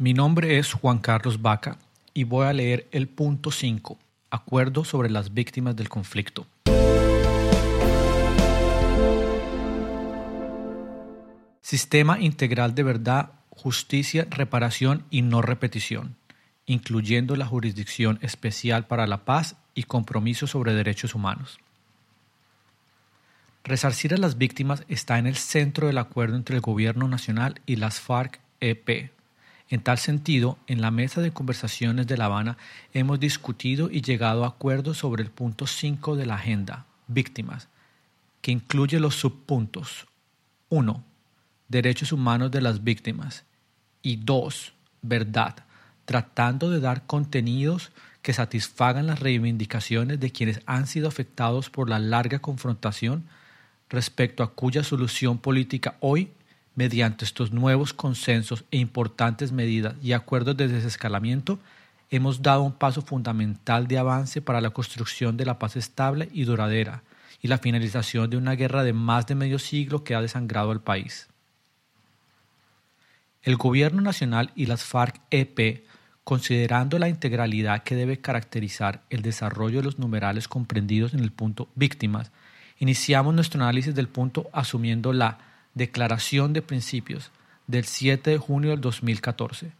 Mi nombre es Juan Carlos Vaca y voy a leer el punto 5, Acuerdo sobre las víctimas del conflicto. Sistema integral de verdad, justicia, reparación y no repetición, incluyendo la jurisdicción especial para la paz y compromiso sobre derechos humanos. Resarcir a las víctimas está en el centro del acuerdo entre el Gobierno Nacional y las FARC-EP. En tal sentido, en la mesa de conversaciones de La Habana hemos discutido y llegado a acuerdos sobre el punto 5 de la agenda, víctimas, que incluye los subpuntos 1. Derechos humanos de las víctimas y 2. Verdad, tratando de dar contenidos que satisfagan las reivindicaciones de quienes han sido afectados por la larga confrontación respecto a cuya solución política hoy, mediante estos nuevos consensos e importantes medidas y acuerdos de desescalamiento, hemos dado un paso fundamental de avance para la construcción de la paz estable y duradera y la finalización de una guerra de más de medio siglo que ha desangrado al país. El Gobierno Nacional y las FARC-EP, considerando la integralidad que debe caracterizar el desarrollo de los numerales comprendidos en el punto víctimas, Iniciamos nuestro análisis del punto asumiendo la Declaración de Principios del 7 de junio del 2014.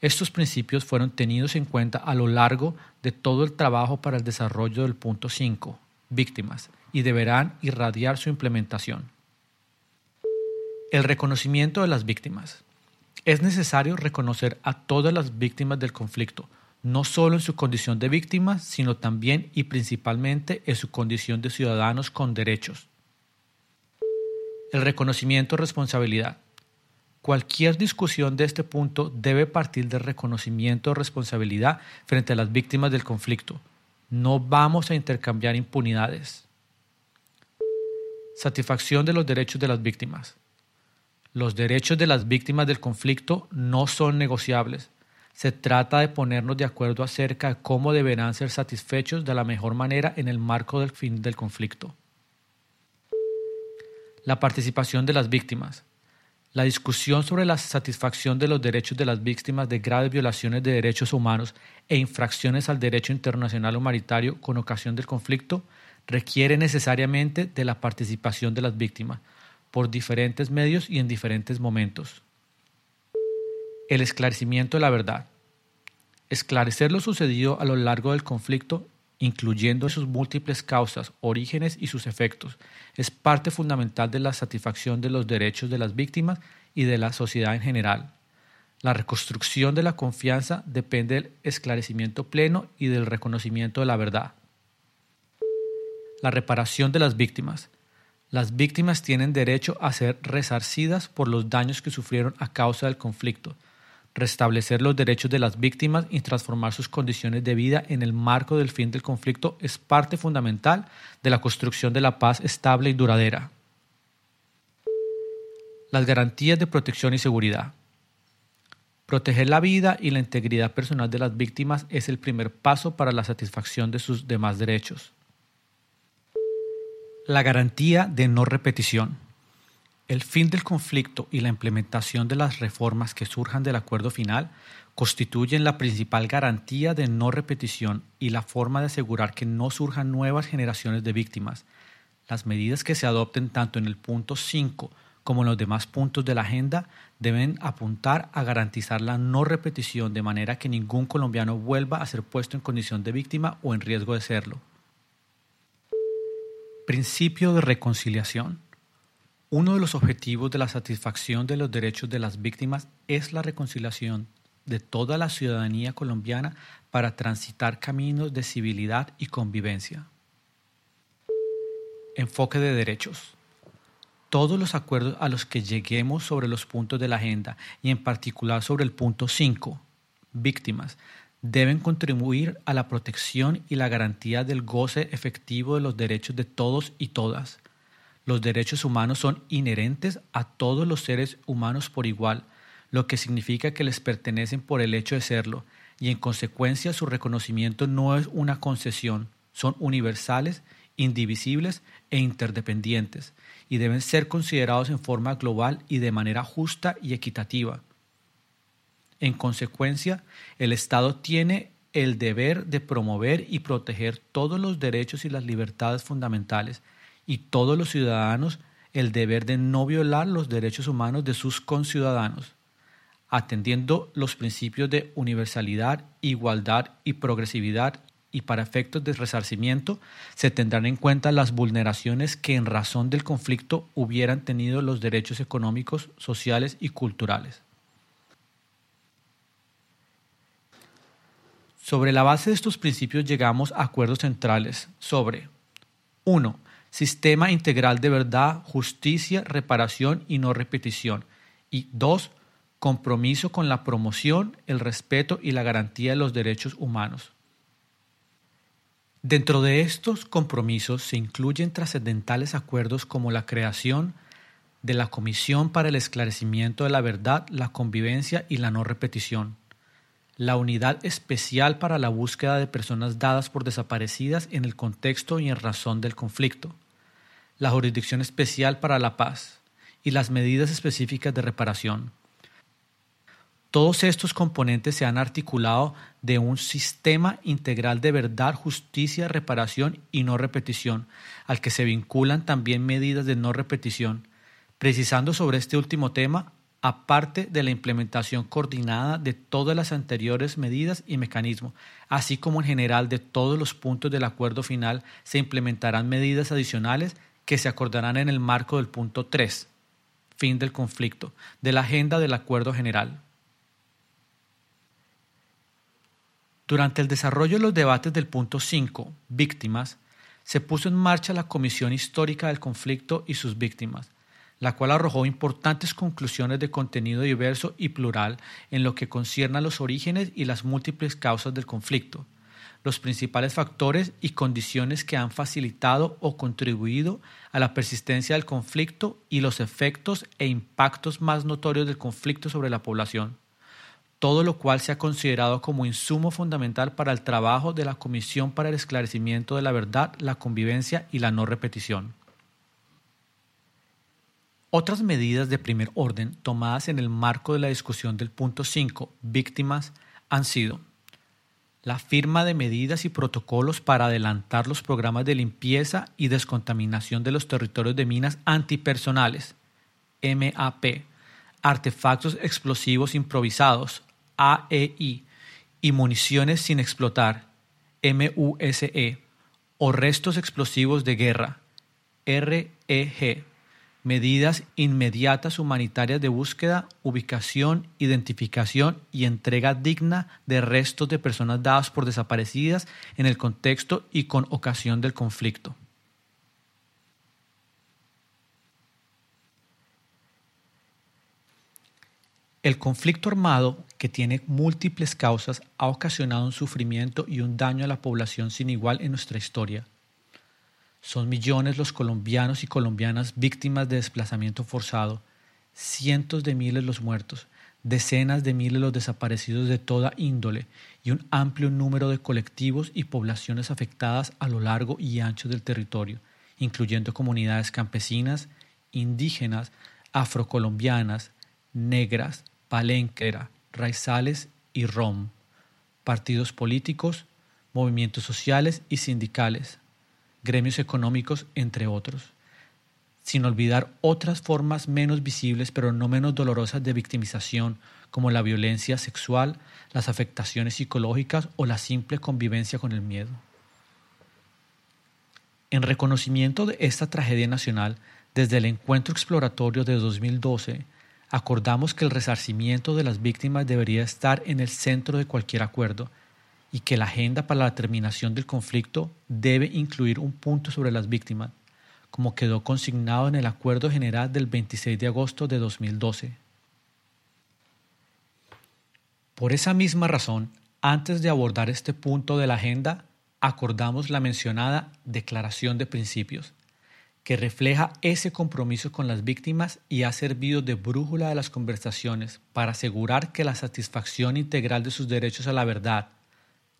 Estos principios fueron tenidos en cuenta a lo largo de todo el trabajo para el desarrollo del punto 5, víctimas, y deberán irradiar su implementación. El reconocimiento de las víctimas. Es necesario reconocer a todas las víctimas del conflicto, no solo en su condición de víctimas, sino también y principalmente en su condición de ciudadanos con derechos. El reconocimiento responsabilidad. Cualquier discusión de este punto debe partir del reconocimiento de responsabilidad frente a las víctimas del conflicto. No vamos a intercambiar impunidades. Satisfacción de los derechos de las víctimas. Los derechos de las víctimas del conflicto no son negociables se trata de ponernos de acuerdo acerca de cómo deberán ser satisfechos de la mejor manera en el marco del fin del conflicto. La participación de las víctimas. La discusión sobre la satisfacción de los derechos de las víctimas de graves violaciones de derechos humanos e infracciones al derecho internacional humanitario con ocasión del conflicto requiere necesariamente de la participación de las víctimas por diferentes medios y en diferentes momentos el esclarecimiento de la verdad. Esclarecer lo sucedido a lo largo del conflicto, incluyendo sus múltiples causas, orígenes y sus efectos, es parte fundamental de la satisfacción de los derechos de las víctimas y de la sociedad en general. La reconstrucción de la confianza depende del esclarecimiento pleno y del reconocimiento de la verdad. La reparación de las víctimas. Las víctimas tienen derecho a ser resarcidas por los daños que sufrieron a causa del conflicto, restablecer los derechos de las víctimas y transformar sus condiciones de vida en el marco del fin del conflicto es parte fundamental de la construcción de la paz estable y duradera. Las garantías de protección y seguridad. Proteger la vida y la integridad personal de las víctimas es el primer paso para la satisfacción de sus demás derechos. La garantía de no repetición. El fin del conflicto y la implementación de las reformas que surjan del acuerdo final constituyen la principal garantía de no repetición y la forma de asegurar que no surjan nuevas generaciones de víctimas. Las medidas que se adopten tanto en el punto 5 como en los demás puntos de la agenda deben apuntar a garantizar la no repetición de manera que ningún colombiano vuelva a ser puesto en condición de víctima o en riesgo de serlo. Principio de reconciliación. Uno de los objetivos de la satisfacción de los derechos de las víctimas es la reconciliación de toda la ciudadanía colombiana para transitar caminos de civilidad y convivencia. Enfoque de derechos. Todos los acuerdos a los que lleguemos sobre los puntos de la agenda y en particular sobre el punto 5, víctimas, deben contribuir a la protección y la garantía del goce efectivo de los derechos de todos y todas los derechos humanos son inherentes a todos los seres humanos por igual, lo que significa que les pertenecen por el hecho de serlo, y en consecuencia su reconocimiento no es una concesión, son universales, indivisibles e interdependientes, y deben ser considerados en forma global y de manera justa y equitativa. En consecuencia, el Estado tiene el deber de promover y proteger todos los derechos y las libertades fundamentales y todos los ciudadanos el deber de no violar los derechos humanos de sus conciudadanos, atendiendo los principios de universalidad, igualdad y progresividad y para efectos de resarcimiento se tendrán en cuenta las vulneraciones que en razón del conflicto hubieran tenido los derechos económicos, sociales y culturales. Sobre la base de estos principios llegamos a acuerdos centrales sobre 1. Sistema integral de verdad, justicia, reparación y no repetición. Y 2. Compromiso con la promoción, el respeto y la garantía de los derechos humanos. Dentro de estos compromisos se incluyen trascendentales acuerdos como la creación de la Comisión para el Esclarecimiento de la Verdad, la Convivencia y la No Repetición la Unidad Especial para la Búsqueda de Personas Dadas por Desaparecidas en el contexto y en razón del conflicto, la Jurisdicción Especial para la Paz y las medidas específicas de reparación. Todos estos componentes se han articulado de un sistema integral de verdad, justicia, reparación y no repetición, al que se vinculan también medidas de no repetición. Precisando sobre este último tema, aparte de la implementación coordinada de todas las anteriores medidas y mecanismos, así como en general de todos los puntos del acuerdo final, se implementarán medidas adicionales que se acordarán en el marco del punto 3, fin del conflicto, de la agenda del acuerdo general. Durante el desarrollo de los debates del punto 5, víctimas, se puso en marcha la Comisión Histórica del Conflicto y sus víctimas, la cual arrojó importantes conclusiones de contenido diverso y plural en lo que concierne a los orígenes y las múltiples causas del conflicto, los principales factores y condiciones que han facilitado o contribuido a la persistencia del conflicto y los efectos e impactos más notorios del conflicto sobre la población, todo lo cual se ha considerado como insumo fundamental para el trabajo de la Comisión para el Esclarecimiento de la Verdad, la Convivencia y la No Repetición. Otras medidas de primer orden tomadas en el marco de la discusión del punto 5, víctimas, han sido la firma de medidas y protocolos para adelantar los programas de limpieza y descontaminación de los territorios de minas antipersonales, MAP, artefactos explosivos improvisados, AEI, y municiones sin explotar, MUSE, o restos explosivos de guerra, REG medidas inmediatas humanitarias de búsqueda, ubicación, identificación y entrega digna de restos de personas dadas por desaparecidas en el contexto y con ocasión del conflicto. El conflicto armado, que tiene múltiples causas, ha ocasionado un sufrimiento y un daño a la población sin igual en nuestra historia son millones los colombianos y colombianas víctimas de desplazamiento forzado, cientos de miles los muertos, decenas de miles los desaparecidos de toda índole y un amplio número de colectivos y poblaciones afectadas a lo largo y ancho del territorio, incluyendo comunidades campesinas, indígenas, afrocolombianas, negras, palenquera, raizales y rom, partidos políticos, movimientos sociales y sindicales, gremios económicos, entre otros, sin olvidar otras formas menos visibles pero no menos dolorosas de victimización, como la violencia sexual, las afectaciones psicológicas o la simple convivencia con el miedo. En reconocimiento de esta tragedia nacional, desde el encuentro exploratorio de 2012, acordamos que el resarcimiento de las víctimas debería estar en el centro de cualquier acuerdo y que la agenda para la terminación del conflicto debe incluir un punto sobre las víctimas, como quedó consignado en el Acuerdo General del 26 de agosto de 2012. Por esa misma razón, antes de abordar este punto de la agenda, acordamos la mencionada Declaración de Principios, que refleja ese compromiso con las víctimas y ha servido de brújula de las conversaciones para asegurar que la satisfacción integral de sus derechos a la verdad,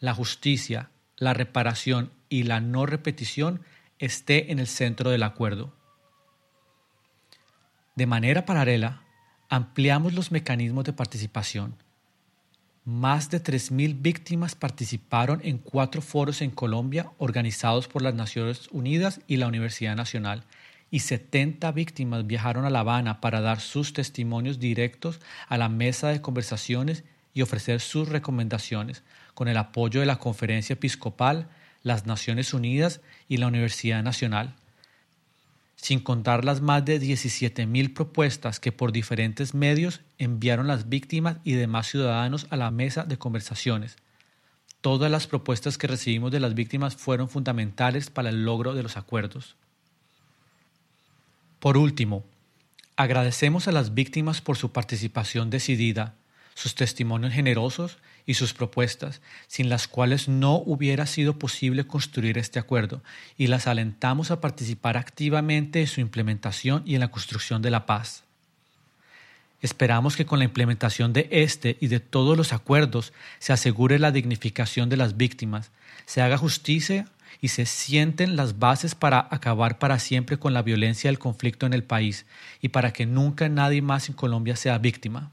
la justicia, la reparación y la no repetición esté en el centro del acuerdo. De manera paralela, ampliamos los mecanismos de participación, Más de 3.000 víctimas participaron en cuatro foros en Colombia organizados por las Naciones Unidas y la Universidad Nacional, y 70 víctimas viajaron a La Habana para dar sus testimonios directos a la mesa de conversaciones y ofrecer sus recomendaciones, con el apoyo de la Conferencia Episcopal, las Naciones Unidas y la Universidad Nacional sin contar las más de 17.000 propuestas que por diferentes medios enviaron las víctimas y demás ciudadanos a la mesa de conversaciones. Todas las propuestas que recibimos de las víctimas fueron fundamentales para el logro de los acuerdos. Por último, agradecemos a las víctimas por su participación decidida, sus testimonios generosos y sus propuestas, sin las cuales no hubiera sido posible construir este acuerdo, y las alentamos a participar activamente en su implementación y en la construcción de la paz. Esperamos que con la implementación de este y de todos los acuerdos se asegure la dignificación de las víctimas, se haga justicia y se sienten las bases para acabar para siempre con la violencia del conflicto en el país y para que nunca nadie más en Colombia sea víctima.